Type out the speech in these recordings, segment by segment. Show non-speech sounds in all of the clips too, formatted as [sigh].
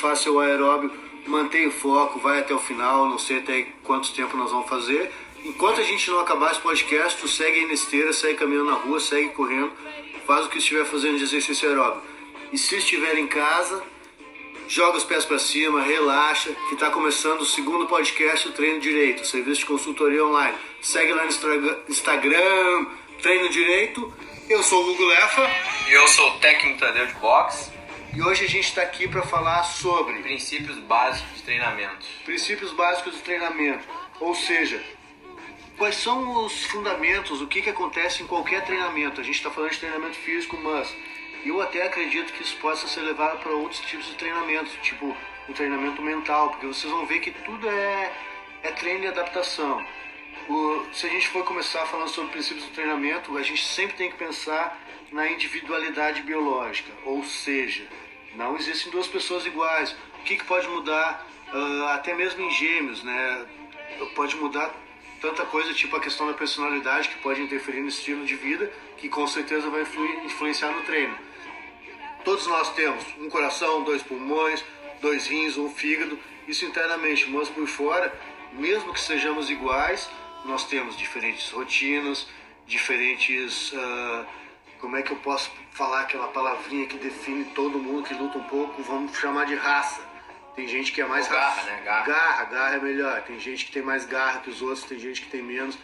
faz seu aeróbio, mantém o foco, vai até o final, não sei até quanto tempo nós vamos fazer. Enquanto a gente não acabar esse podcast, tu segue aí na esteira, segue caminhando na rua, segue correndo, faz o que estiver fazendo de exercício aeróbico. E se estiver em casa, joga os pés para cima, relaxa, que está começando o segundo podcast do Treino Direito, serviço de consultoria online. Segue lá no Instagram, Treino Direito. Eu sou o Hugo Lefa. E eu sou o técnico Tadeu de boxe. E hoje a gente está aqui para falar sobre princípios básicos de treinamento. Princípios básicos de treinamento, ou seja, quais são os fundamentos, o que, que acontece em qualquer treinamento. A gente está falando de treinamento físico, mas eu até acredito que isso possa ser levado para outros tipos de treinamento, tipo o treinamento mental, porque vocês vão ver que tudo é, é treino e adaptação. O, se a gente for começar falando sobre princípios do treinamento, a gente sempre tem que pensar na individualidade biológica, ou seja, não existem duas pessoas iguais. O que, que pode mudar, uh, até mesmo em gêmeos, né? Pode mudar tanta coisa, tipo a questão da personalidade, que pode interferir no estilo de vida, que com certeza vai influenciar no treino. Todos nós temos um coração, dois pulmões, dois rins, um fígado, isso internamente, mas por fora, mesmo que sejamos iguais, nós temos diferentes rotinas, diferentes. Uh, como é que eu posso falar aquela palavrinha que define todo mundo que luta um pouco? Vamos chamar de raça. Tem gente que é mais garra, né? Garra. garra, garra é melhor. Tem gente que tem mais garra que os outros, tem gente que tem menos.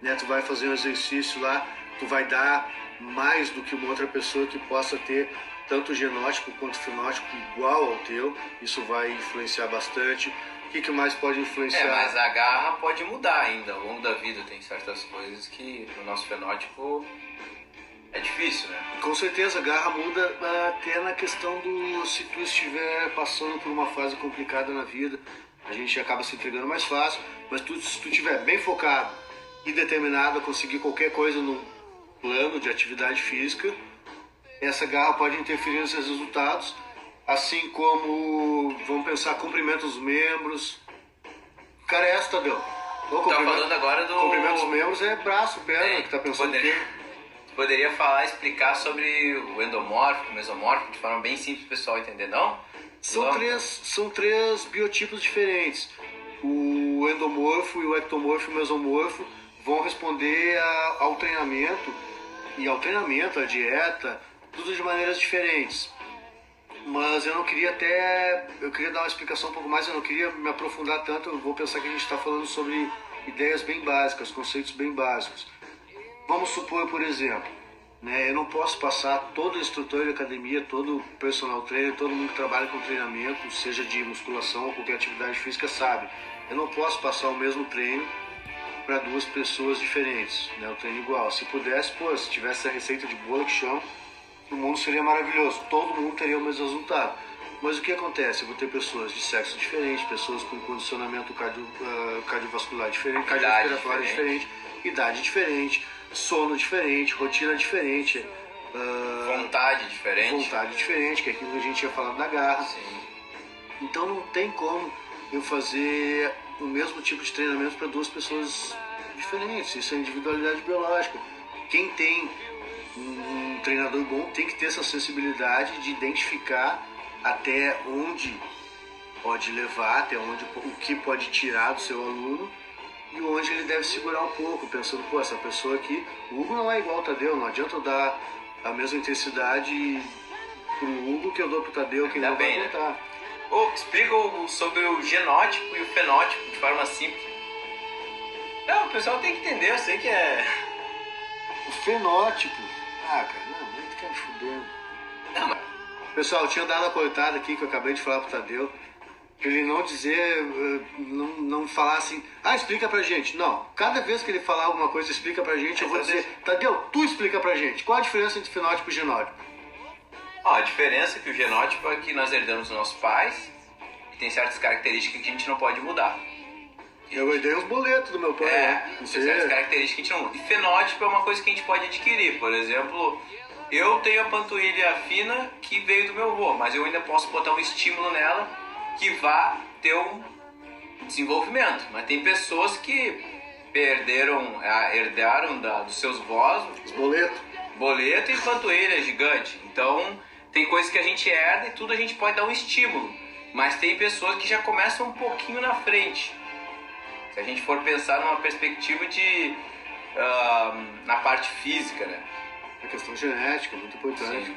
Né? Tu vai fazer um exercício lá, tu vai dar mais do que uma outra pessoa que possa ter tanto genótipo quanto fenótipo igual ao teu. Isso vai influenciar bastante que, que mais pode influenciar? É, mas a garra pode mudar ainda ao longo da vida. Tem certas coisas que no nosso fenótipo é difícil, né? Com certeza, a garra muda até na questão do se tu estiver passando por uma fase complicada na vida, a gente acaba se entregando mais fácil, mas tu, se tu estiver bem focado e determinado a conseguir qualquer coisa no plano de atividade física, essa garra pode interferir nos seus resultados assim como, vamos pensar, cumprimento os membros. Cara, é essa, Tadeu. Tá falando agora do... Cumprimento os membros é braço, perna, é, que tá pensando poderia, poderia falar, explicar sobre o endomórfico, o mesomórfico, de forma bem simples, pessoal entender, não? São três, são três biotipos diferentes. O endomorfo e o ectomorfo e o mesomorfo vão responder a, ao treinamento e ao treinamento, à dieta, tudo de maneiras diferentes mas eu não queria até. Eu queria dar uma explicação um pouco mais, eu não queria me aprofundar tanto. Eu vou pensar que a gente está falando sobre ideias bem básicas, conceitos bem básicos. Vamos supor, por exemplo, né, eu não posso passar todo instrutor de academia, todo personal trainer, todo mundo que trabalha com treinamento, seja de musculação ou qualquer atividade física, sabe. Eu não posso passar o mesmo treino para duas pessoas diferentes, né, o treino igual. Se pudesse, pô, se tivesse a receita de bolo que chama o mundo seria maravilhoso, todo mundo teria o mesmo resultado. Mas o que acontece? Eu vou ter pessoas de sexo diferente, pessoas com condicionamento cardio, uh, cardiovascular diferente, cardiorrespiratório diferente. diferente, idade diferente, sono diferente, rotina diferente. Uh, vontade diferente. Vontade diferente, que é aquilo que a gente tinha falado da garra. Sim. Então não tem como eu fazer o mesmo tipo de treinamento para duas pessoas diferentes. Isso é individualidade biológica. Quem tem um treinador bom tem que ter essa sensibilidade de identificar até onde pode levar, até onde o que pode tirar do seu aluno e onde ele deve segurar um pouco, pensando, pô, essa pessoa aqui, o Hugo não é igual ao Tadeu, não adianta eu dar a mesma intensidade pro Hugo que eu dou pro Tadeu, que não bem, vai aguentar. Né? Oh, explica sobre o genótipo e o fenótipo de forma simples. Não, o pessoal tem que entender, eu sei que é. O fenótipo ah, cara, não, quer me fuder. Não, mas... Pessoal, tinha dado a cortada aqui que eu acabei de falar pro Tadeu. Ele não dizer, eh, não, não falar assim, ah, explica pra gente. Não, cada vez que ele falar alguma coisa, explica pra gente, eu vou dizer, Tadeu, tu explica pra gente. Qual a diferença entre fenótipo e genótipo? Ó, a diferença é que o genótipo é que nós herdamos dos nossos pais e tem certas características que a gente não pode mudar. Eu herdei os boletos do meu pai. É, né? certas características que a gente não. E fenótipo é uma coisa que a gente pode adquirir. Por exemplo, eu tenho a panturrilha fina que veio do meu avô, mas eu ainda posso botar um estímulo nela que vá ter um desenvolvimento. Mas tem pessoas que perderam, herdaram da, dos seus vós. Boleto. Boleto e panturrilha gigante. Então, tem coisas que a gente herda e tudo a gente pode dar um estímulo. Mas tem pessoas que já começam um pouquinho na frente. Se a gente for pensar numa perspectiva de. Uh, na parte física, né? A questão genética, muito importante. Sim.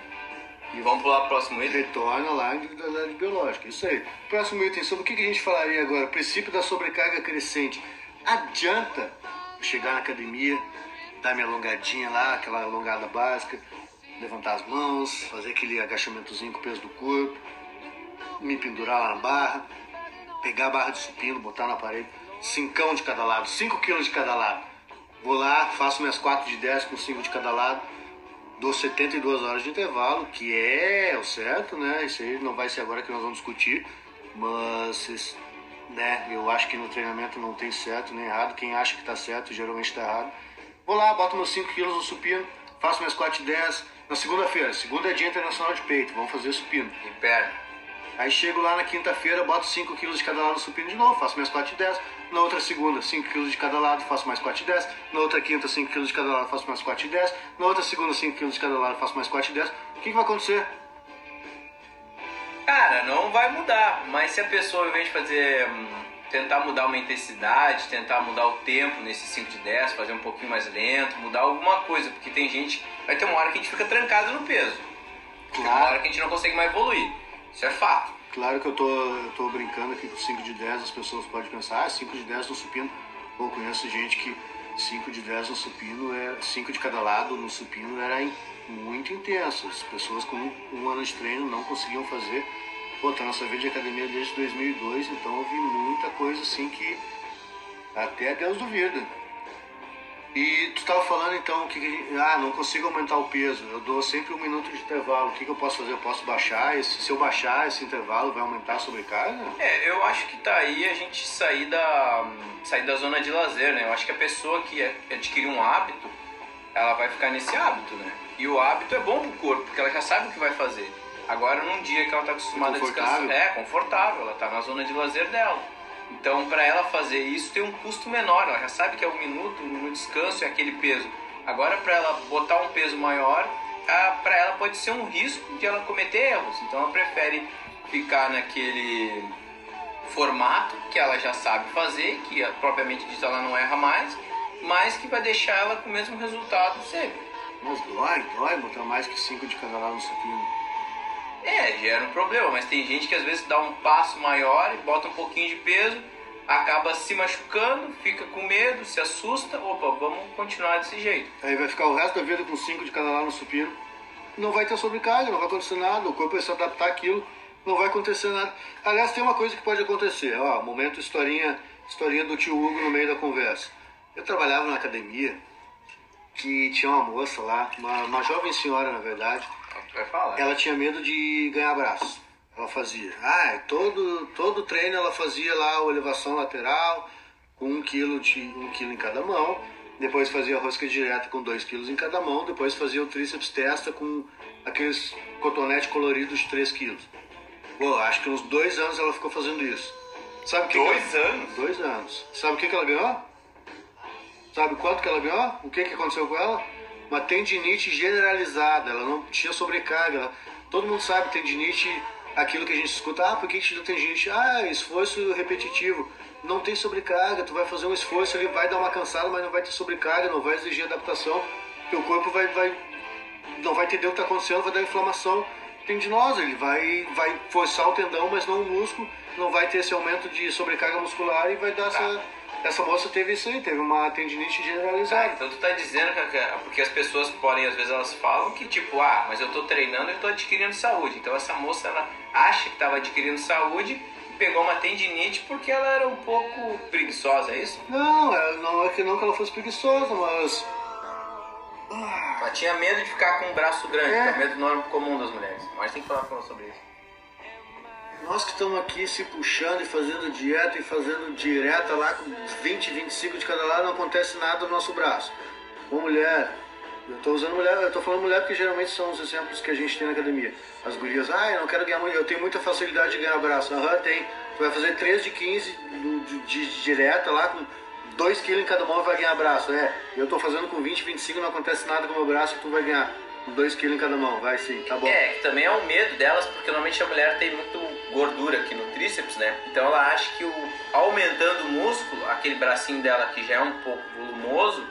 E vamos pular para o próximo item? Retorna lá a individualidade biológica. Isso aí. Próximo item, sobre o que a gente falaria agora? Princípio da sobrecarga crescente. Adianta chegar na academia, dar minha alongadinha lá, aquela alongada básica, levantar as mãos, fazer aquele agachamentozinho com o peso do corpo, me pendurar lá na barra, pegar a barra de supino, botar na parede, cincão de cada lado, 5 quilos de cada lado. Vou lá, faço minhas 4 de 10 com 5 de cada lado, dou 72 horas de intervalo, que é o certo, né? Isso aí não vai ser agora que nós vamos discutir, mas né, eu acho que no treinamento não tem certo nem errado. Quem acha que está certo geralmente está errado. Vou lá, boto meus 5 quilos no supino, faço minhas 4 de 10. Na segunda-feira, segunda é dia internacional de peito, vamos fazer supino. E perna. Aí chego lá na quinta-feira, boto 5 quilos de cada lado no supino de novo, faço minhas 4 de 10. Na outra segunda, 5 kg de cada lado, faço mais 4 de 10. Na outra quinta, 5 kg de cada lado, faço mais 4 de 10. Na outra segunda, 5 kg de cada lado, faço mais 4 de 10. O que, que vai acontecer? Cara, não vai mudar. Mas se a pessoa, ao invés de fazer. Hum, tentar mudar uma intensidade, tentar mudar o tempo nesse 5 de 10, fazer um pouquinho mais lento, mudar alguma coisa, porque tem gente. Vai ter uma hora que a gente fica trancado no peso. Claro. Tem uma hora que a gente não consegue mais evoluir. Isso é fato. Claro que eu tô, eu tô brincando aqui com 5 de 10, as pessoas podem pensar, ah, 5 de 10 no supino. Pô, conheço gente que 5 de 10 no supino, é 5 de cada lado no supino era muito intenso. As pessoas com um, um ano de treino não conseguiam fazer. Pô, tá nossa vida de academia desde 2002, então eu vi muita coisa assim que até Deus duvida. E tu estava falando então que ah, não consigo aumentar o peso, eu dou sempre um minuto de intervalo. O que, que eu posso fazer? Eu posso baixar? Esse, se eu baixar esse intervalo, vai aumentar a sobrecarga? É, eu acho que tá aí a gente sair da, sair da zona de lazer, né? Eu acho que a pessoa que adquirir um hábito, ela vai ficar nesse hábito, né? E o hábito é bom pro corpo, porque ela já sabe o que vai fazer. Agora, num dia que ela tá acostumada a descansar, é confortável, ela tá na zona de lazer dela. Então, para ela fazer isso, tem um custo menor. Ela já sabe que é um minuto, no descanso é aquele peso. Agora, para ela botar um peso maior, para ela pode ser um risco de ela cometer erros. Então, ela prefere ficar naquele formato que ela já sabe fazer, que propriamente dita ela não erra mais, mas que vai deixar ela com o mesmo resultado sempre. Mas dói, dói botar mais que 5 de cada lado no supino. É, gera um problema, mas tem gente que às vezes dá um passo maior e bota um pouquinho de peso, acaba se machucando, fica com medo, se assusta, opa, vamos continuar desse jeito. Aí vai ficar o resto da vida com 5 de cada lado no supino. Não vai ter sobrecarga, não vai acontecer nada, o corpo vai se adaptar àquilo, não vai acontecer nada. Aliás, tem uma coisa que pode acontecer, ó, momento historinha, historinha do tio Hugo no meio da conversa. Eu trabalhava na academia que tinha uma moça lá, uma, uma jovem senhora na verdade, Vai falar. Ela tinha medo de ganhar braço. Ela fazia. Ah, todo, todo treino ela fazia lá a elevação lateral com um quilo, de, um quilo em cada mão. Depois fazia a rosca direta com dois quilos em cada mão. Depois fazia o tríceps testa com aqueles cotonete coloridos de 3 quilos. Pô, acho que uns dois anos ela ficou fazendo isso. Sabe que dois que ela... anos? Dois anos. Sabe o que, que ela ganhou? Sabe quanto que ela ganhou? O que, que aconteceu com ela? Uma tendinite generalizada, ela não tinha sobrecarga. Ela, todo mundo sabe tendinite, aquilo que a gente escuta, ah, por que te deu tendinite? Ah, esforço repetitivo. Não tem sobrecarga, tu vai fazer um esforço, ele vai dar uma cansada, mas não vai ter sobrecarga, não vai exigir adaptação. Teu corpo vai, vai não vai entender o que está acontecendo, vai dar inflamação tendinosa, ele vai, vai forçar o tendão, mas não o músculo, não vai ter esse aumento de sobrecarga muscular e vai dar tá. essa essa moça teve isso aí, teve uma tendinite generalizada. Ah, então tu tá dizendo que, porque as pessoas podem, às vezes elas falam que tipo, ah, mas eu tô treinando e tô adquirindo saúde. Então essa moça, ela acha que tava adquirindo saúde e pegou uma tendinite porque ela era um pouco preguiçosa, é isso? Não, é, não é que não que ela fosse preguiçosa, mas... Ela tinha medo de ficar com um braço grande, é. que é o medo normal comum das mulheres. Mas tem que falar sobre isso. Nós que estamos aqui se puxando e fazendo dieta e fazendo direta lá com 20, 25 de cada lado, não acontece nada no nosso braço. Uma mulher, eu estou usando mulher, eu estou falando mulher porque geralmente são os exemplos que a gente tem na academia. As gurias, ah, eu não quero ganhar muito, eu tenho muita facilidade de ganhar braço. Aham, uhum, tem. Tu vai fazer 3 de 15 de, de, de direta lá com 2 kg em cada mão e vai ganhar braço. É, eu estou fazendo com 20, 25, não acontece nada com o meu braço e tu vai ganhar. 2 kg em cada mão, vai sim, tá bom. É, que também é um medo delas, porque normalmente a mulher tem muito gordura aqui no tríceps, né? Então ela acha que o, aumentando o músculo, aquele bracinho dela que já é um pouco volumoso,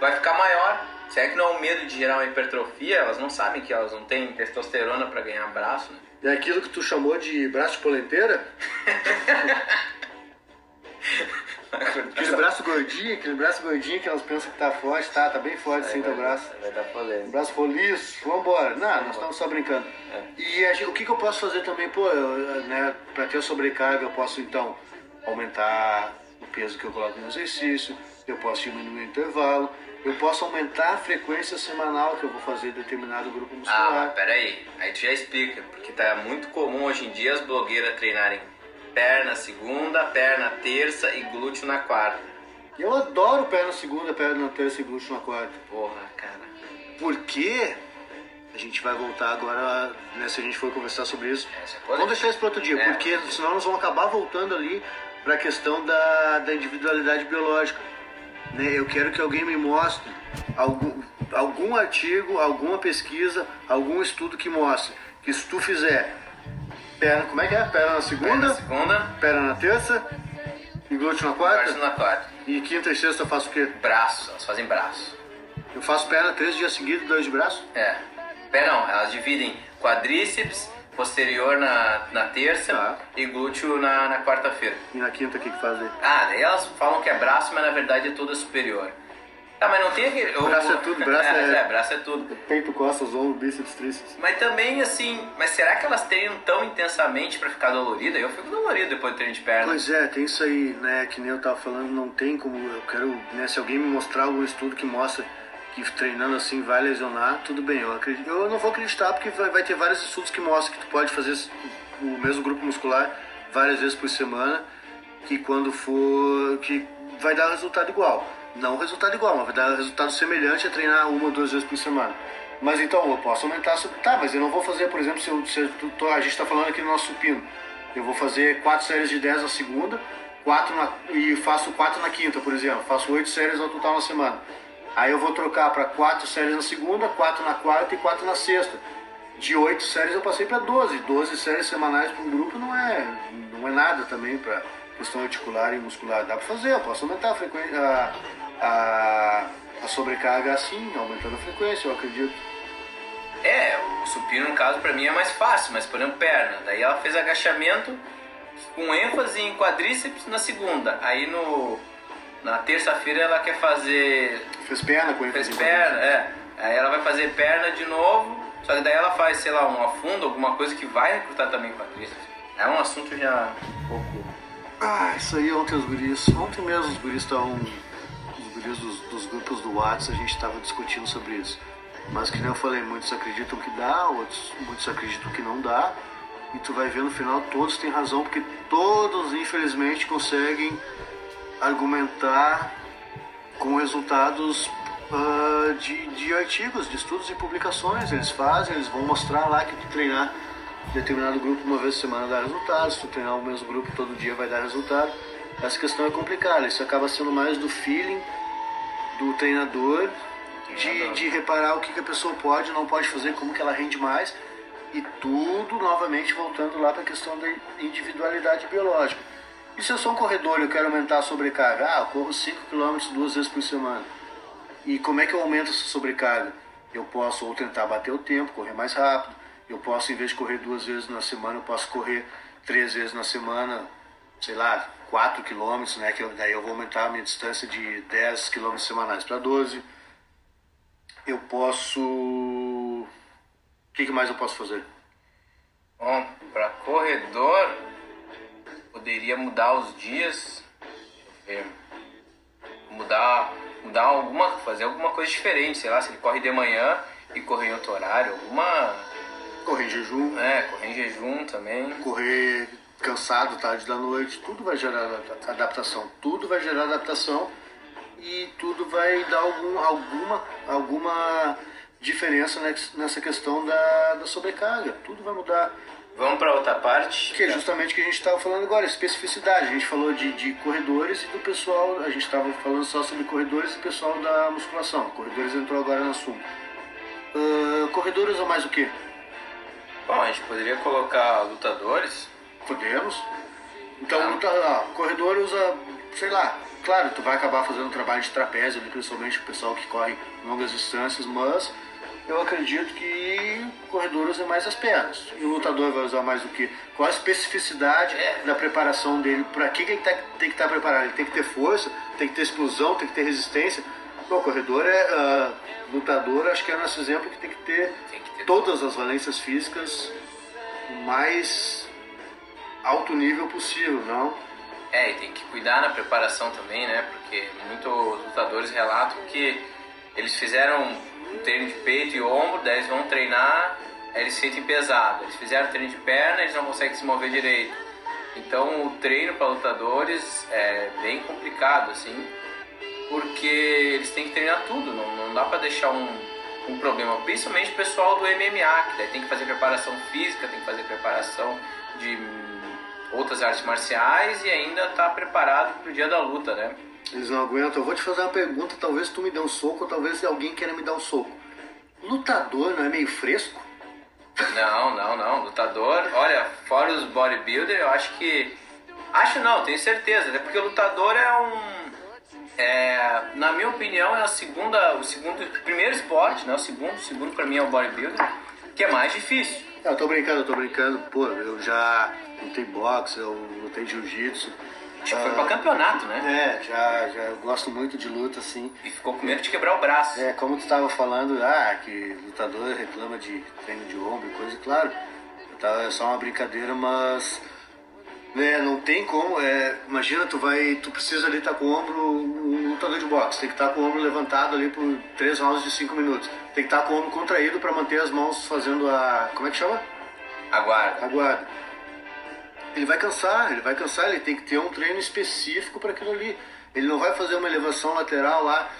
vai ficar maior. Se é que não é o medo de gerar uma hipertrofia, elas não sabem que elas não têm testosterona para ganhar braço, né? É aquilo que tu chamou de braço de polenteira? [laughs] aquele braço gordinho, aquele braço gordinho que elas pensam que tá forte, tá, tá bem forte sim teu braço. Vai dar polêmica. Braço roliço, vambora. Não, nós estamos só brincando. É. E a o que, que eu posso fazer também, pô, eu, né, pra ter sobrecarga, eu posso então aumentar o peso que eu coloco no exercício, eu posso diminuir o intervalo, eu posso aumentar a frequência semanal que eu vou fazer determinado grupo Ah, muscular. mas peraí, aí tu já explica, porque tá muito comum hoje em dia as blogueiras treinarem perna segunda, perna terça e glúteo na quarta. Eu adoro perna segunda, perna terça e glúteo na quarta. Porra, cara. Porque a gente vai voltar agora, né, se a gente for conversar sobre isso. É Vamos deixar isso para outro dia, É. porque senão nós vamos acabar voltando ali para a questão da, da individualidade biológica. Né? Eu quero que alguém me mostre algum, algum artigo, alguma pesquisa, algum estudo que mostre que se tu fizer perna, como é que é? Perna na segunda, Perna segunda, perna na terça e glúteo na quarta. quarta na quarta. E quinta e sexta eu faço o quê? Braço, elas fazem braço. Eu faço perna três dias seguidos, dois de braço? É. Pera, não, elas dividem quadríceps, posterior na, na terça Tá. e glúteo na, na quarta-feira. E na quinta o que que faz aí? Ah, daí elas falam que é braço, mas na verdade é toda superior. Tá, mas não tem aquele. o- Braço é tudo, braço é- é, braço é tudo. Peito, costas, ombro, bíceps, tríceps. Mas também, assim, mas será que elas treinam tão intensamente pra ficar dolorida? Eu fico dolorido depois do treino de perna. Pois é, tem isso aí, né? Que nem eu tava falando, não tem como. Eu quero, né? Se alguém me mostrar algum estudo que mostra que treinando assim vai lesionar, tudo bem. Eu, acredito, eu não vou acreditar porque vai, vai ter vários estudos que mostram que tu pode fazer o mesmo grupo muscular várias vezes por semana, que quando for. que vai dar resultado igual. Não resultado igual, mas vai dar resultado semelhante a treinar uma ou duas vezes por semana. Mas então, eu posso aumentar. sobre- Tá, mas eu não vou fazer, por exemplo, se, eu, se eu tô- a gente está falando aqui no nosso supino. Eu vou fazer quatro séries de 10 na segunda, quatro na, e faço quatro na quinta, por exemplo. Faço oito séries ao total na semana. Aí eu vou trocar para quatro séries na segunda, quatro na quarta e quatro na sexta. De oito séries eu passei para 12. 12 séries semanais para um grupo não é, não é nada também para questão articular e muscular. Dá para fazer, eu posso aumentar a frequência, a, a, a sobrecarga assim, aumentando a frequência, eu acredito. É, o supino no caso pra mim é mais fácil, mas por exemplo perna. Daí ela fez agachamento com ênfase em quadríceps na segunda. Aí no na terça-feira ela quer fazer Fez perna com fez ênfase em perna, é. Aí ela vai fazer perna de novo. Só que daí ela faz, sei lá, um afundo, alguma coisa que vai recrutar também quadríceps. É um assunto já um pouco. Ah, isso aí ontem os guris. Ontem mesmo os guris estavam. Dos, dos grupos do WhatsApp, a gente estava discutindo sobre isso. Mas que nem eu falei, muitos acreditam que dá, outros muitos acreditam que não dá. E tu vai ver no final, todos têm razão, porque todos, infelizmente, conseguem argumentar com resultados ah, de, de artigos, de estudos e publicações. Eles fazem, eles vão mostrar lá que tu treinar determinado grupo uma vez por semana dá resultado, se tu treinar o mesmo grupo todo dia vai dar resultado. Essa questão é complicada, isso acaba sendo mais do feeling do treinador, de, de reparar o que, que a pessoa pode e não pode fazer, como que ela rende mais. E tudo novamente voltando lá para a questão da individualidade biológica. E se eu sou um corredor e eu quero aumentar a sobrecarga? Ah, eu corro 5 km duas vezes por semana. E como é que eu aumento essa sobrecarga? Eu posso ou tentar bater o tempo, correr mais rápido. Eu posso, em vez de correr duas vezes na semana, eu posso correr três vezes na semana, sei lá, 4 quilômetros, né? Que eu- daí eu vou aumentar a minha distância de 10 quilômetros semanais para 12. Eu posso. O que, que mais eu posso fazer? Bom, para corredor, poderia mudar os dias. Deixa eu ver. Mudar, mudar alguma, fazer alguma coisa diferente, sei lá, se ele corre de manhã e correr em outro horário, alguma. Correr em jejum, É, correr em jejum também. correr cansado tarde da noite, tudo vai gerar adapta- adaptação. Tudo vai gerar adaptação e tudo vai dar algum, alguma, alguma diferença nessa questão da, da sobrecarga. Tudo vai mudar. Vamos para outra parte. Que é justamente o que a gente estava falando agora, especificidade. A gente falou de, de corredores e do pessoal, a gente estava falando só sobre corredores e pessoal da musculação. Corredores entrou agora no assunto. Uh, corredor usa mais o quê? Bom, a gente poderia colocar lutadores. Podemos. Então, Ah. luta, ah, corredor usa, sei lá, claro, tu vai acabar fazendo um trabalho de trapézio, principalmente o pessoal que corre longas distâncias, mas eu acredito que o corredor usa mais as pernas. E o lutador vai usar mais o quê? Qual a especificidade É. da preparação dele? Pra que, que ele tá- tem que estar preparado? Ele tem que ter força, tem que ter explosão, tem que ter resistência. Bom, o corredor é. ah, lutador, acho que é nosso exemplo que tem que ter Tem que ter todas as valências físicas mais alto nível possível, não? É, e tem que cuidar na preparação também, né? Porque muitos lutadores relatam que eles fizeram um treino de peito e ombro, daí eles vão treinar, eles sentem pesado. Eles fizeram treino de perna, eles não conseguem se mover direito. Então o treino para lutadores é bem complicado, assim, porque eles têm que treinar tudo, não, não dá para deixar um, um problema. Principalmente o pessoal do MMA, que daí tem que fazer preparação física, tem que fazer preparação de outras artes marciais e ainda tá preparado pro dia da luta, né? Eles não aguentam. Eu vou te fazer uma pergunta, talvez tu me dê um soco, ou talvez alguém queira me dar um soco. Lutador não é meio fresco? Não, não, não. Lutador, olha, fora os bodybuilder, eu acho que. Acho não, tenho certeza. Até porque lutador é um. É, na minha opinião, é a segunda, o segundo, o primeiro esporte, né? O segundo, o segundo pra mim é o bodybuilder, que é mais difícil. Eu tô brincando, eu tô brincando. Pô, eu já lutei boxe, eu lutei jiu-jitsu. Acho que foi pra campeonato, né? É, já, já gosto muito de luta, assim. E ficou com medo de quebrar o braço. É, como tu estava falando, ah, que lutador reclama de treino de ombro e coisa, claro, tá, é só uma brincadeira, mas né, não tem como, é, imagina, tu vai, tu precisa ali estar com o ombro, um lutador de boxe, tem que estar com o ombro levantado ali por 3 rounds de 5 minutos, tem que estar com o ombro contraído para manter as mãos fazendo a, como é que chama? Aguarda. A guarda. Ele vai cansar, ele vai cansar, ele tem que ter um treino específico para aquilo ali. Ele não vai fazer uma elevação lateral lá,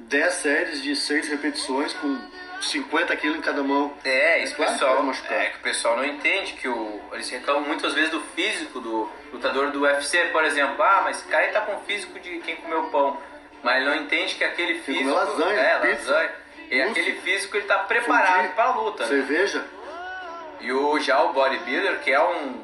10 séries de 6 repetições com 50 quilos em cada mão. É, isso Claro pessoal, é que o pessoal não entende que o, eles reclamam muitas vezes do físico do lutador do UFC, por exemplo. Ah, mas esse cara aí tá com o físico de quem comeu pão. Mas ele não entende que aquele físico. comeu lasanha, é, pizza, lasanha. E aquele físico ele tá preparado para a luta. né? Cerveja? E o, já o bodybuilder, que é um,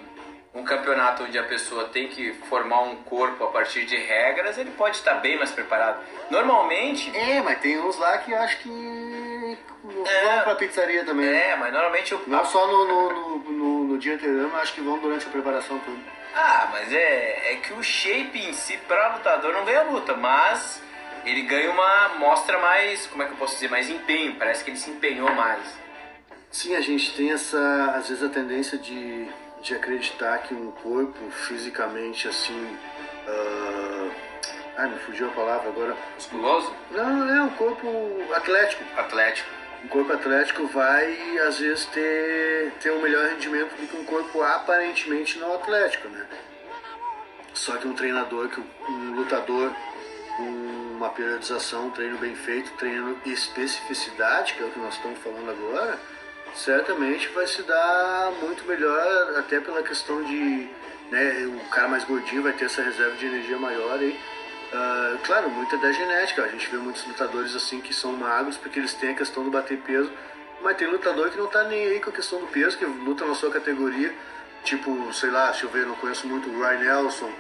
um campeonato onde a pessoa tem que formar um corpo a partir de regras, ele pode estar bem mais preparado. Normalmente, É, mas tem uns lá que eu acho que É. vão pra pizzaria também. é, mas normalmente o, Não só no, no, no, no- dia anterior, mas acho que vão durante a preparação toda. Ah, mas é, é que o shape em si para lutador não ganha luta, mas ele ganha uma mostra mais, como é que eu posso dizer, mais empenho, parece que ele se empenhou mais. Sim, a gente tem essa, às vezes, a tendência de, de acreditar que um corpo fisicamente assim. ah, ai, me fugiu a palavra agora. Musculoso, Não, é um corpo atlético. atlético. Um corpo atlético vai, às vezes, ter, ter um melhor rendimento do que um corpo aparentemente não atlético, né? Só que um treinador, que um lutador com uma periodização, um treino bem feito, treino especificidade, que é o que nós estamos falando agora, certamente vai se dar muito melhor, até pela questão de né, o cara mais gordinho vai ter essa reserva de energia maior aí. Ah, claro, muita da genética. A gente vê muitos lutadores assim que são magros porque eles têm a questão do bater peso, mas tem lutador que não tá nem aí com a questão do peso, que luta na sua categoria. Tipo, sei lá, deixa eu ver, não conheço muito o Ryan Nelson.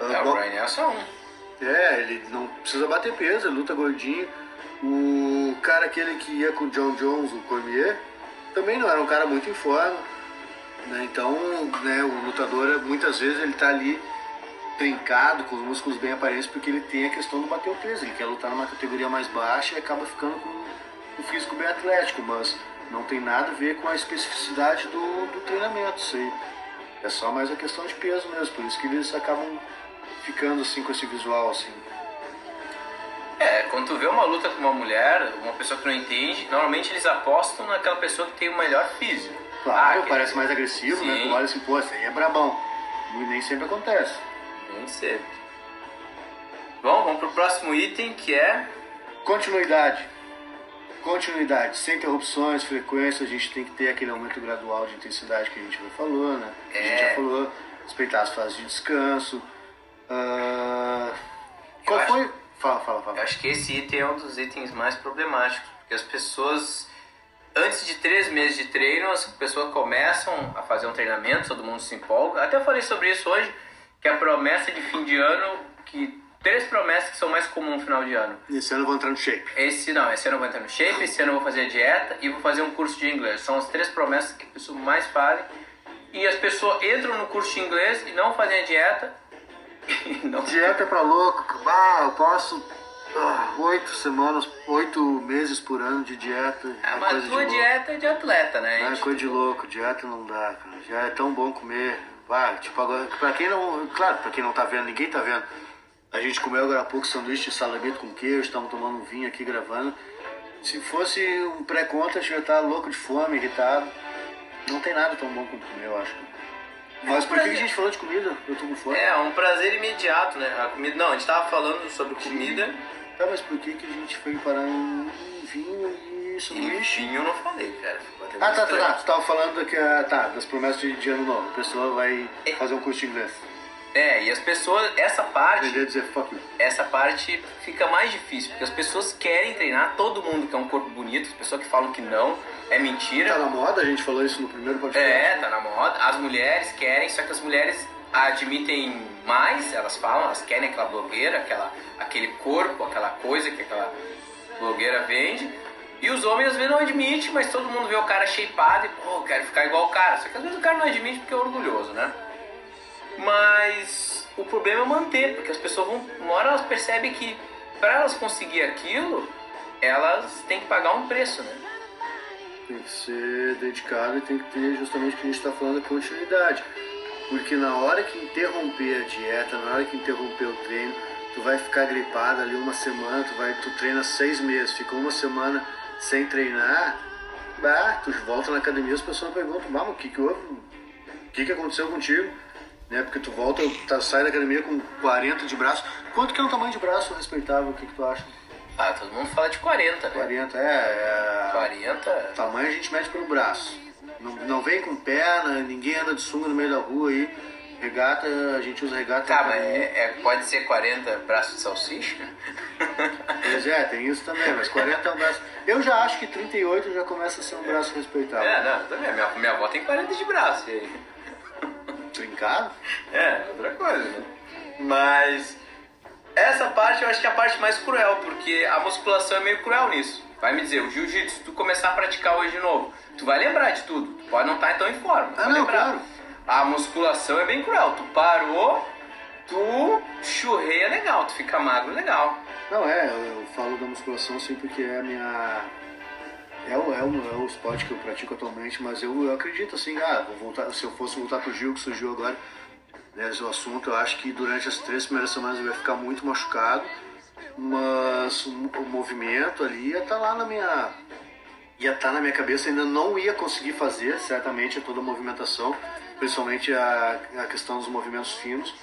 Ah, É, o Brian Nelson é é, ele não precisa bater peso, ele luta gordinho. O cara aquele que ia com o John Jones, o Cormier, também não era um cara muito em forma. né? Então, né, o lutador, muitas vezes, ele tá ali trincado, com os músculos bem aparentes, porque ele tem a questão do bater o peso. Ele quer lutar numa categoria mais baixa e acaba ficando com o físico bem atlético, mas não tem nada a ver com a especificidade do, do treinamento. Isso aí é só mais a questão de peso mesmo, por isso que eles acabam ficando assim com esse visual assim. É, quando tu vê uma luta com uma mulher, uma pessoa que não entende, normalmente eles apostam naquela pessoa que tem o melhor físico. Claro, Ah, parece mais agressivo, né? Sim. Tu olha assim, pô, esse aí é brabão. E nem sempre acontece. Nem sempre. Bom, vamos pro próximo item que é. Continuidade. Continuidade, sem interrupções, frequência, a gente tem que ter aquele aumento gradual de intensidade que a gente já falou, né? A gente É. já falou, respeitar as fases de descanso. Ah, Qual acho- foi? Fala, fala, fala. Eu acho que esse item é um dos itens mais problemáticos, porque as pessoas antes de três meses de treino, as pessoas começam a fazer um treinamento, todo mundo se empolga. Até falei sobre isso hoje, que a promessa de fim de ano, que três promessas que são mais comuns no final de ano. Esse ano eu vou entrar no shape. Esse não, esse ano eu vou entrar no shape, esse ano eu vou fazer a dieta e vou fazer um curso de inglês. São as três promessas que as pessoas mais fazem. E as pessoas entram no curso de inglês e não fazem a dieta. [laughs] Dieta é pra louco. Ah, eu posso ah, oito semanas, oito meses por ano de dieta. Ah, é mas tua dieta é de atleta, né? Não é coisa de louco, dieta não dá, cara. Já é tão bom comer. Ah, tipo, agora, pra quem não. Claro, pra quem não tá vendo, ninguém tá vendo. A gente comeu agora há pouco sanduíche de salamito com queijo, estamos tomando um vinho aqui gravando. Se fosse um pré-conta, a gente ia estar louco de fome, irritado. Não tem nada tão bom quanto comer, eu acho. Mas é um por que a gente falou de comida? Eu tô com fome. É, um prazer imediato, né? A comida. Não, a gente tava falando sobre comida. Tá, mas por que, que a gente foi parar em, vinho e sanduíche? Vinho eu não falei, cara. Ah, tá, tá, tá. Tu tava falando que, tá, das promessas de, de ano novo. A pessoa vai é. fazer um curso de inglês. É, e as pessoas, essa parte. dizer fuck. Essa parte fica mais difícil, porque as pessoas querem treinar, todo mundo quer um corpo bonito, as pessoas que falam que não, é mentira. Tá na moda, a gente falou isso no primeiro podcast. É, tá na moda. As mulheres querem, só que as mulheres admitem mais, elas falam, elas querem aquela blogueira, aquela, aquele corpo, aquela coisa que aquela blogueira vende. E os homens às vezes não admitem, mas todo mundo vê o cara shapeado e, pô, quero ficar igual o cara. Só que às vezes o cara não admite porque é orgulhoso, né? Mas o problema é manter, porque as pessoas vão. Uma hora elas percebem que para elas conseguir aquilo, elas têm que pagar um preço, né? Tem que ser dedicado e tem que ter justamente o que a gente está falando, a continuidade. Porque na hora que interromper a dieta, na hora que interromper o treino, tu vai ficar gripado ali uma semana, tu vai, tu treina seis meses, fica uma semana sem treinar, bah, tu volta na academia, as pessoas perguntam, mas o que que houve? O que que aconteceu contigo? Né? Porque tu volta, tá, sai da academia com 40 de braço. Quanto que é um tamanho de braço respeitável? O que, que tu acha? Ah, todo mundo fala de 40, né? 40, é. é... 40? Tamanho a gente mede pelo braço. Não, não vem com perna, ninguém anda de sunga no meio da rua aí. Regata, a gente usa regata. Tá, mas é, é, pode ser 40 braços de salsicha? Pois é, tem isso também, mas 40 é um braço. Eu já acho que 38 já começa a ser um braço respeitável. É, não, também. Minha, minha avó tem 40 de braço. E aí? Trincado? É, outra coisa, né? Mas essa parte eu acho que é a parte mais cruel, porque a musculação é meio cruel nisso. Vai me dizer, o jiu-jitsu, se tu começar a praticar hoje de novo, tu vai lembrar de tudo. Tu pode não estar tão em forma. Ah, não, lembrar. claro. A musculação é bem cruel. Tu parou, tu churreia legal, tu fica magro legal. Não, é, eu, eu falo da musculação assim porque é a minha é o, é, o, é o esporte que eu pratico atualmente, mas eu, eu acredito assim, ah, vou voltar, se eu fosse voltar pro Gil, que surgiu agora, né, o assunto, eu acho que durante as três primeiras semanas eu ia ficar muito machucado, mas o, movimento ali ia estar tá lá na minha. ia estar tá na minha cabeça, ainda não ia conseguir fazer, certamente, toda a movimentação, principalmente a, a questão dos movimentos finos,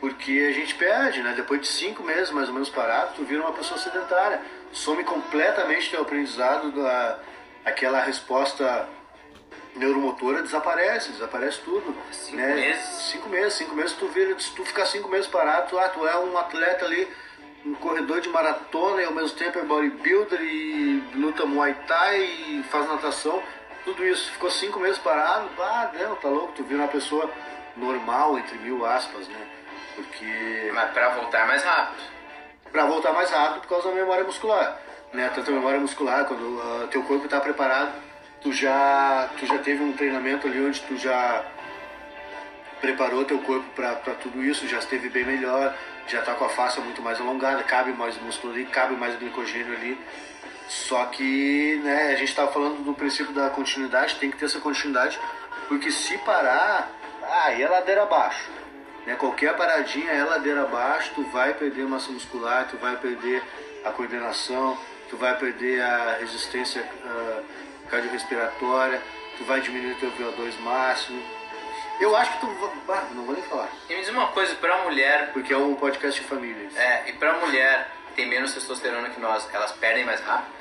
porque a gente perde, né? Depois de cinco meses mais ou menos parado, tu vira uma pessoa sedentária some completamente teu aprendizado da aquela resposta neuromotora desaparece, desaparece tudo. Cinco né? meses? Cinco meses, cinco meses tu vira, se tu ficar cinco meses parado, tu, ah, tu é um atleta ali, um corredor de maratona e ao mesmo tempo é bodybuilder e luta muay thai e faz natação, tudo isso, ficou cinco meses parado, ah, não, tá louco, tu vira uma pessoa normal, entre mil aspas, né? Porque. Mas pra voltar mais rápido para voltar mais rápido por causa da memória muscular. Né? Tanto a memória muscular, quando uh, teu corpo está preparado, tu já, tu já teve um treinamento ali onde tu já preparou teu corpo para tudo isso, já esteve bem melhor, já está com a face muito mais alongada, cabe mais músculo ali, cabe mais glicogênio ali. Só que né, a gente estava falando do princípio da continuidade, tem que ter essa continuidade, porque se parar, aí é ladeira abaixo. Né? Qualquer paradinha é ladeira abaixo, tu vai perder massa muscular, tu vai perder a coordenação, tu vai perder a resistência uh, cardiorrespiratória, tu vai diminuir teu VO2 máximo. Eu acho que tu. Ah, não vou nem falar. E me diz uma coisa, pra mulher. Porque é um podcast de família. É, e pra mulher tem menos testosterona que nós, elas perdem mais rápido?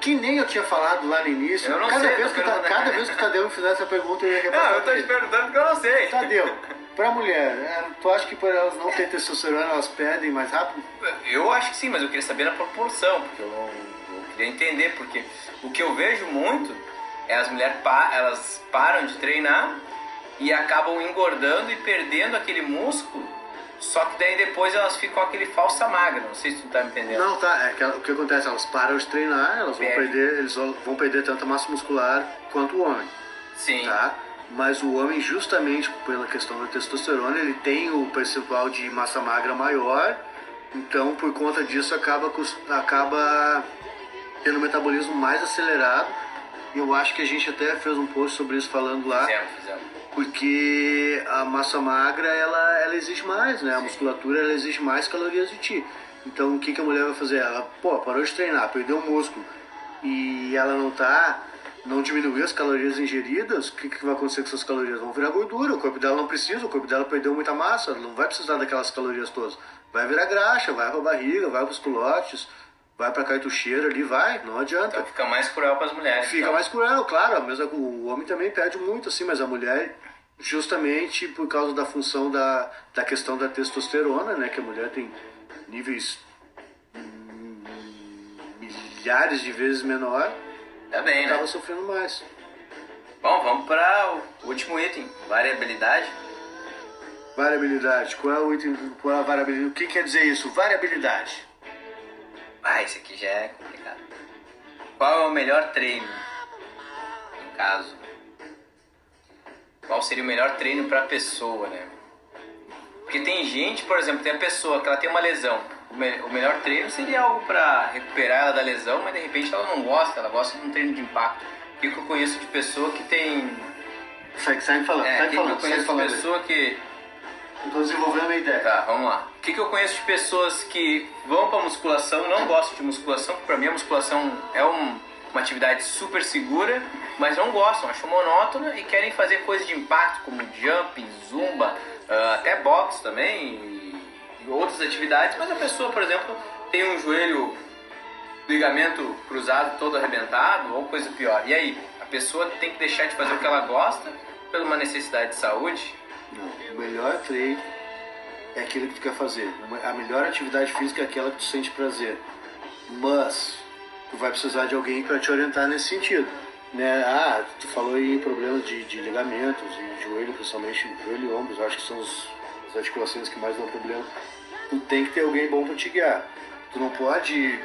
Que nem eu tinha falado lá no início. Eu não cada sei, vez que tá, cada vez que o Tadeu me fizer essa pergunta, eu ia repassar. Não, eu tô te perguntando porque eu não sei. Tadeu, Pra mulher, é, tu acha que por elas não ter testosterona elas perdem mais rápido? Eu acho que sim, mas eu queria saber na proporção, porque eu não, queria entender, porque o que eu vejo muito é as mulheres pa elas param de treinar e acabam engordando e perdendo aquele músculo. Só que daí depois elas ficam aquele falsa magra, não sei se tu tá me entendendo. Não, tá, é que o que acontece, elas param de treinar, elas vão Perde. perder, eles vão vão perder tanta massa muscular quanto o homem, Sim. tá? Mas o homem, justamente pela questão da testosterona, ele tem o percentual de massa magra maior, então por conta disso acaba, acaba tendo um metabolismo mais acelerado. E eu acho que a gente até fez um post sobre isso falando lá. Fizemos, fizemos. porque a massa magra ela, ela exige mais, né? A musculatura ela exige mais calorias de ti. Então o que, que a mulher vai fazer? Ela, pô, parou de treinar, perdeu o músculo e ela não tá, não diminuiu as calorias ingeridas, o que, que vai acontecer com essas calorias? Vão virar gordura, o corpo dela não precisa, o corpo dela perdeu muita massa, não vai precisar daquelas calorias todas. Vai virar graxa, vai pra barriga, vai pros culotes, vai pra cartucheira ali, vai, não adianta. Então fica mais cruel para as mulheres. Fica então. mais cruel, claro. mesma- o homem também perde muito, assim, mas a mulher, justamente por causa da função da, da questão da testosterona, né? Que a mulher tem níveis hum, milhares de vezes menor, Tá bem, né? acaba sofrendo mais. Bom, vamos para o último item, variabilidade. Variabilidade. Qual é o item? Qual é a variabilidade? O que quer dizer isso? Variabilidade. Ah, esse aqui já é complicado. Qual é o melhor treino? No caso. Qual seria o melhor treino para a pessoa, né? Porque tem gente, por exemplo, tem a pessoa que ela tem uma lesão. O, me- o melhor treino seria algo para recuperar ela da lesão, mas de repente ela não gosta, ela gosta de um treino de impacto. O que eu conheço de pessoa que tem. Segue, segue falando, É, segue eu falando, segue conheço de pessoa que Estou desenvolvendo a minha ideia. Tá, vamos lá. O que, que eu conheço de pessoas que vão pra musculação, não gostam de musculação, porque pra mim a musculação é um- uma atividade super segura, mas não gostam, acham monótona e querem fazer coisas de impacto, como jumping, zumba, ah, até boxe também outras atividades, mas a pessoa, por exemplo, tem um joelho, ligamento cruzado todo arrebentado ou coisa pior. E aí? A pessoa tem que deixar de fazer o que ela gosta por uma necessidade de saúde? Não, o melhor treino é aquilo que tu quer fazer. A melhor atividade física é aquela que tu sente prazer. Mas tu vai precisar de alguém para te orientar nesse sentido. Né? Ah, tu falou em problemas de, de ligamentos e joelho, principalmente joelho e ombros, acho que são os- as articulações que mais dão problema. Tu tem que ter alguém bom para te guiar. Tu não pode,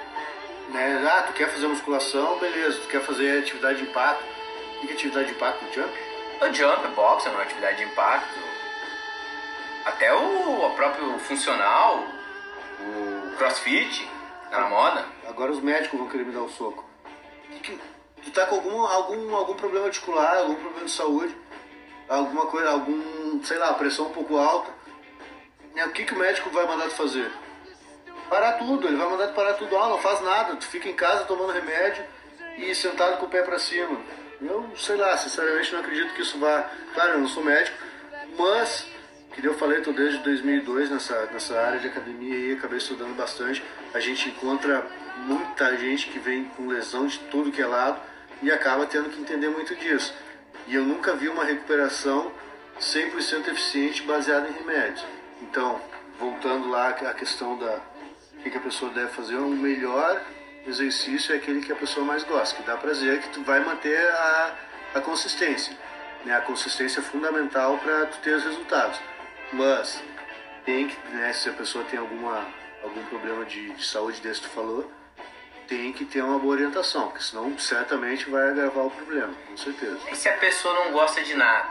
né? Ah, tu quer fazer musculação, beleza. Tu quer fazer atividade de impacto. O que é atividade de impacto? Jump? O jump, boxe é uma atividade de impacto. Até o, o próprio funcional, o crossfit, tá na moda. Agora os médicos vão querer me dar um soco. Que que- Tu tá com algum, algum, algum problema articular, algum problema de saúde, alguma coisa, algum, sei lá, pressão um pouco alta. Né, O que, que o médico vai mandar tu fazer? Parar tudo, ele vai mandar tu parar tudo. Ah, não faz nada, tu fica em casa tomando remédio e sentado com o pé pra cima. Eu, sei lá, sinceramente não acredito que isso vá. Claro, eu não sou médico, mas, que eu falei, tô desde 2002 nessa, nessa área de academia e acabei estudando bastante. A gente encontra muita gente que vem com lesão de tudo que é lado e acaba tendo que entender muito disso. E eu nunca vi uma recuperação 100% eficiente baseada em remédios. Então, voltando lá à questão da o que a pessoa deve fazer, o melhor exercício é aquele que a pessoa mais gosta, que dá prazer, que tu vai manter a, a consistência. Né? A consistência é fundamental para tu ter os resultados. Mas tem que, né, se a pessoa tem alguma, algum problema de, de saúde desse que tu falou, tem que ter uma boa orientação, porque senão certamente vai agravar o problema, com certeza. E se a pessoa não gosta de nada?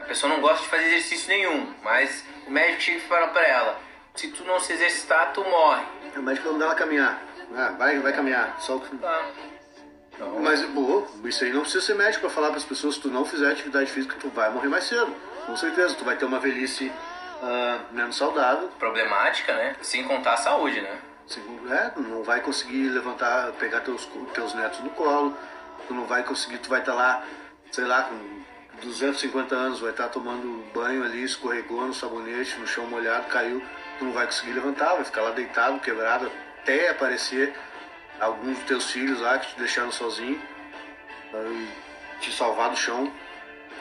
A pessoa não gosta de fazer exercício nenhum, mas o médico chega e fala pra ela: se tu não se exercitar, tu morre. O médico vai mandar ela caminhar. Ah, vai, vai caminhar. Só que Tá. Então, Mas, pô, isso aí não precisa ser médico pra falar as pessoas, se tu não fizer atividade física, tu vai morrer mais cedo. Com certeza, tu vai ter uma velhice ah, menos saudável. problemática, né? Sem contar a saúde, né? É, não vai conseguir levantar, pegar teus, teus netos no colo, tu não vai conseguir, tu vai estar lá, sei lá, com 250 anos, vai estar tomando banho ali, escorregou no sabonete, no chão molhado, caiu, tu não vai conseguir levantar, vai ficar lá deitado, quebrado, até aparecer alguns dos teus filhos lá que te deixaram sozinho, te salvar do chão,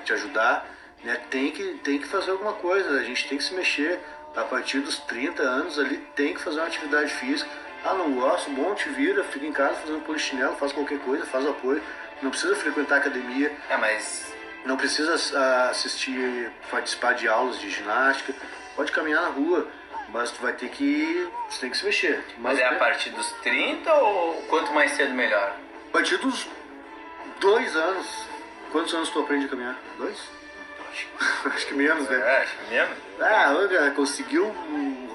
te ajudar, né? Tem que, tem que fazer alguma coisa, a gente tem que se mexer. A partir dos 30 anos ali tem que fazer uma atividade física, Ah, não gosto, bom, te vira, fica em casa fazendo polichinelo, faz qualquer coisa, faz apoio. Não precisa frequentar academia, É, mas. Não precisa ah, assistir, participar de aulas de ginástica, pode caminhar na rua, mas tu vai ter que. Você tem que se mexer. Mas é a partir dos 30 ou quanto mais cedo melhor? A partir dos dois anos. Quantos anos tu aprende a caminhar? Dois? [laughs] Acho que menos, né? É, acho que menos. Ah, olha, conseguiu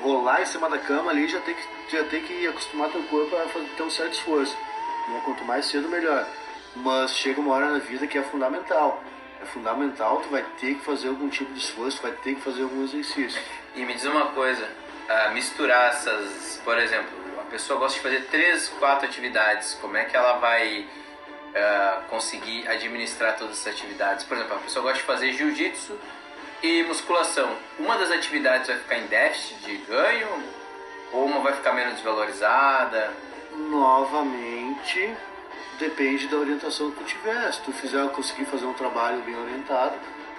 rolar em cima da cama ali, já tem que, já tem que acostumar teu corpo a fazer, ter um certo esforço. Né? Quanto mais cedo, melhor. Mas chega uma hora na vida que é fundamental. É fundamental, tu vai ter que fazer algum tipo de esforço, tu vai ter que fazer algum exercício. E me diz uma coisa, ah, misturar essas, por exemplo, a pessoa gosta de fazer três, quatro atividades, como é que ela vai ah, conseguir administrar todas essas atividades? Por exemplo, a pessoa gosta de fazer jiu-jitsu e musculação. Uma das atividades vai ficar em déficit de ganho ou uma vai ficar menos desvalorizada? Novamente, depende da orientação que tu tiver. Se tu fizer, conseguir fazer um trabalho bem orientado,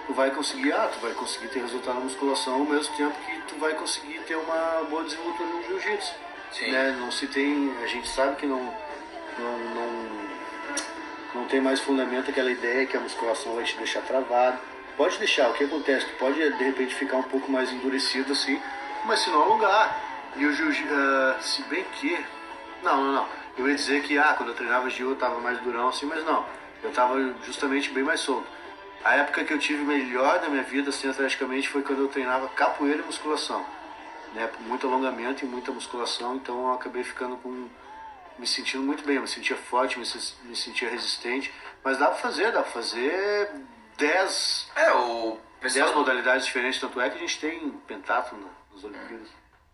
tu vai conseguir, ah, tu vai conseguir ter resultado na musculação ao mesmo tempo que tu vai conseguir ter uma boa desenvoltura no jiu-jitsu. Né? Não se tem, a gente sabe que não, não, não, não tem mais fundamento aquela ideia que a musculação vai te deixar travado. Pode deixar, o que acontece? Tu pode de repente ficar um pouco mais endurecido assim, mas se não alongar. E o jiu ah, se bem que. Não, não, não. Eu ia dizer que ah, quando eu treinava Gil eu tava mais durão assim, mas não. Eu tava justamente bem mais solto. A época que eu tive melhor da minha vida, assim, atleticamente, foi quando eu treinava capoeira e musculação. Né? Muito alongamento e muita musculação, então eu acabei ficando com. me sentindo muito bem, eu me sentia forte, me, se- me sentia resistente. Mas dá pra fazer, dá pra fazer 10 É, o pessoal 10 modalidades diferentes, tanto é que a gente tem pentatlo na- nas Olimpíadas.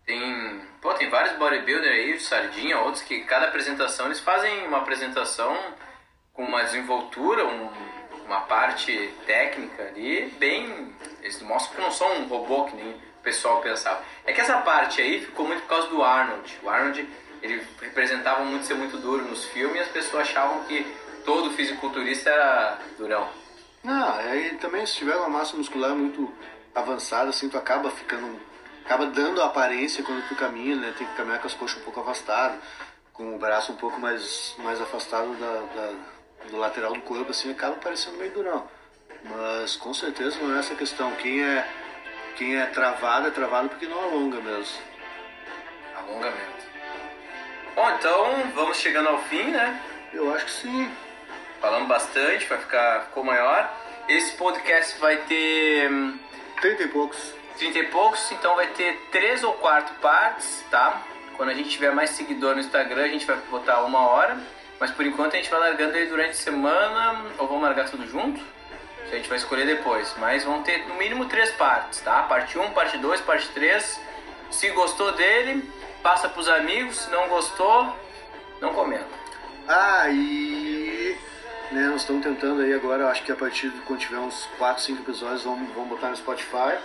Tem, pô, tem vários bodybuilders aí, o Sardinha, outros que cada apresentação eles fazem uma apresentação com uma desenvoltura, um- uma parte técnica ali, bem. Eles mostram que não são um robô que nem o pessoal pensava. É que essa parte aí ficou muito por causa do Arnold. O Arnold ele representava muito ser muito duro nos filmes e as pessoas achavam que todo fisiculturista era durão. Não, aí também se tiver uma massa muscular muito avançada, assim, tu acaba ficando. Acaba dando a aparência quando tu caminha, né? Tem que caminhar com as coxas um pouco afastadas, com o braço um pouco mais, mais afastado da, da- do lateral do corpo, assim, acaba parecendo meio durão. Mas com certeza não é essa questão. Quem é, quem é travado é travado porque não alonga mesmo. Alongamento. Bom, então vamos chegando ao fim, né? Eu acho que sim. Falamos bastante, vai ficar ficou maior. Esse podcast vai ter hum, 30 e poucos. 30 e poucos, então vai ter três ou quatro partes, tá? Quando a gente tiver mais seguidor no Instagram, a gente vai botar uma hora. Mas por enquanto a gente vai largando ele durante a semana, ou vamos largar tudo junto? A gente vai escolher depois. Mas vão ter no mínimo três partes, tá? Parte 1, parte 2, parte 3. Se gostou dele, passa pros amigos. Se não gostou, não comenta. Ah, e né, nós estamos tentando aí agora, acho que a partir de quando tiver uns 4, 5 episódios, vamos, vamos botar no Spotify.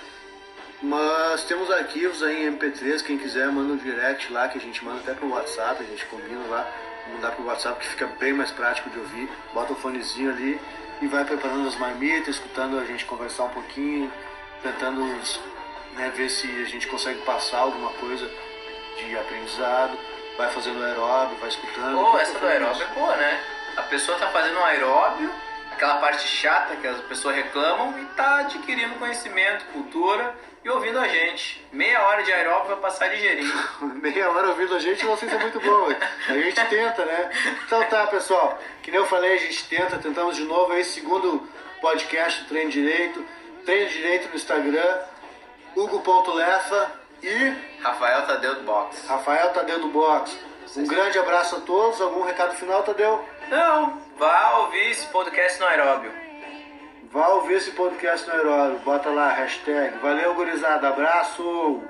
Mas temos arquivos aí em MP3, quem quiser manda um direct lá, que a gente manda até pro WhatsApp, a gente combina lá, mandar pro WhatsApp que fica bem mais prático de ouvir. Bota o fonezinho ali e vai preparando as marmitas, escutando a gente conversar um pouquinho, tentando né, ver se a gente consegue passar alguma coisa de aprendizado. Vai fazendo aeróbio, vai escutando. Pô, essa do aeróbio é boa, né? A pessoa tá fazendo um aeróbio, aquela parte chata que as pessoas reclamam, e tá adquirindo conhecimento, cultura e ouvindo a gente. Meia hora de aeróbio vai passar ligeirinho. [laughs] Meia hora ouvindo a gente, não sei se é muito bom. A gente tenta, né? Então tá, pessoal. Que nem eu falei, a gente tenta, tentamos de novo aí, segundo podcast do Treino Direito. Treino Direito no Instagram, Hugo.lefa e Rafael Tadeu do Box. Rafael Tadeu do Box. Um grande abraço a todos. Algum recado final, Tadeu? Não, vá ouvir esse podcast no aeróbio. Vá ouvir esse podcast no Aeróbio. Bota lá, hashtag. Valeu, gurizada. Abraço!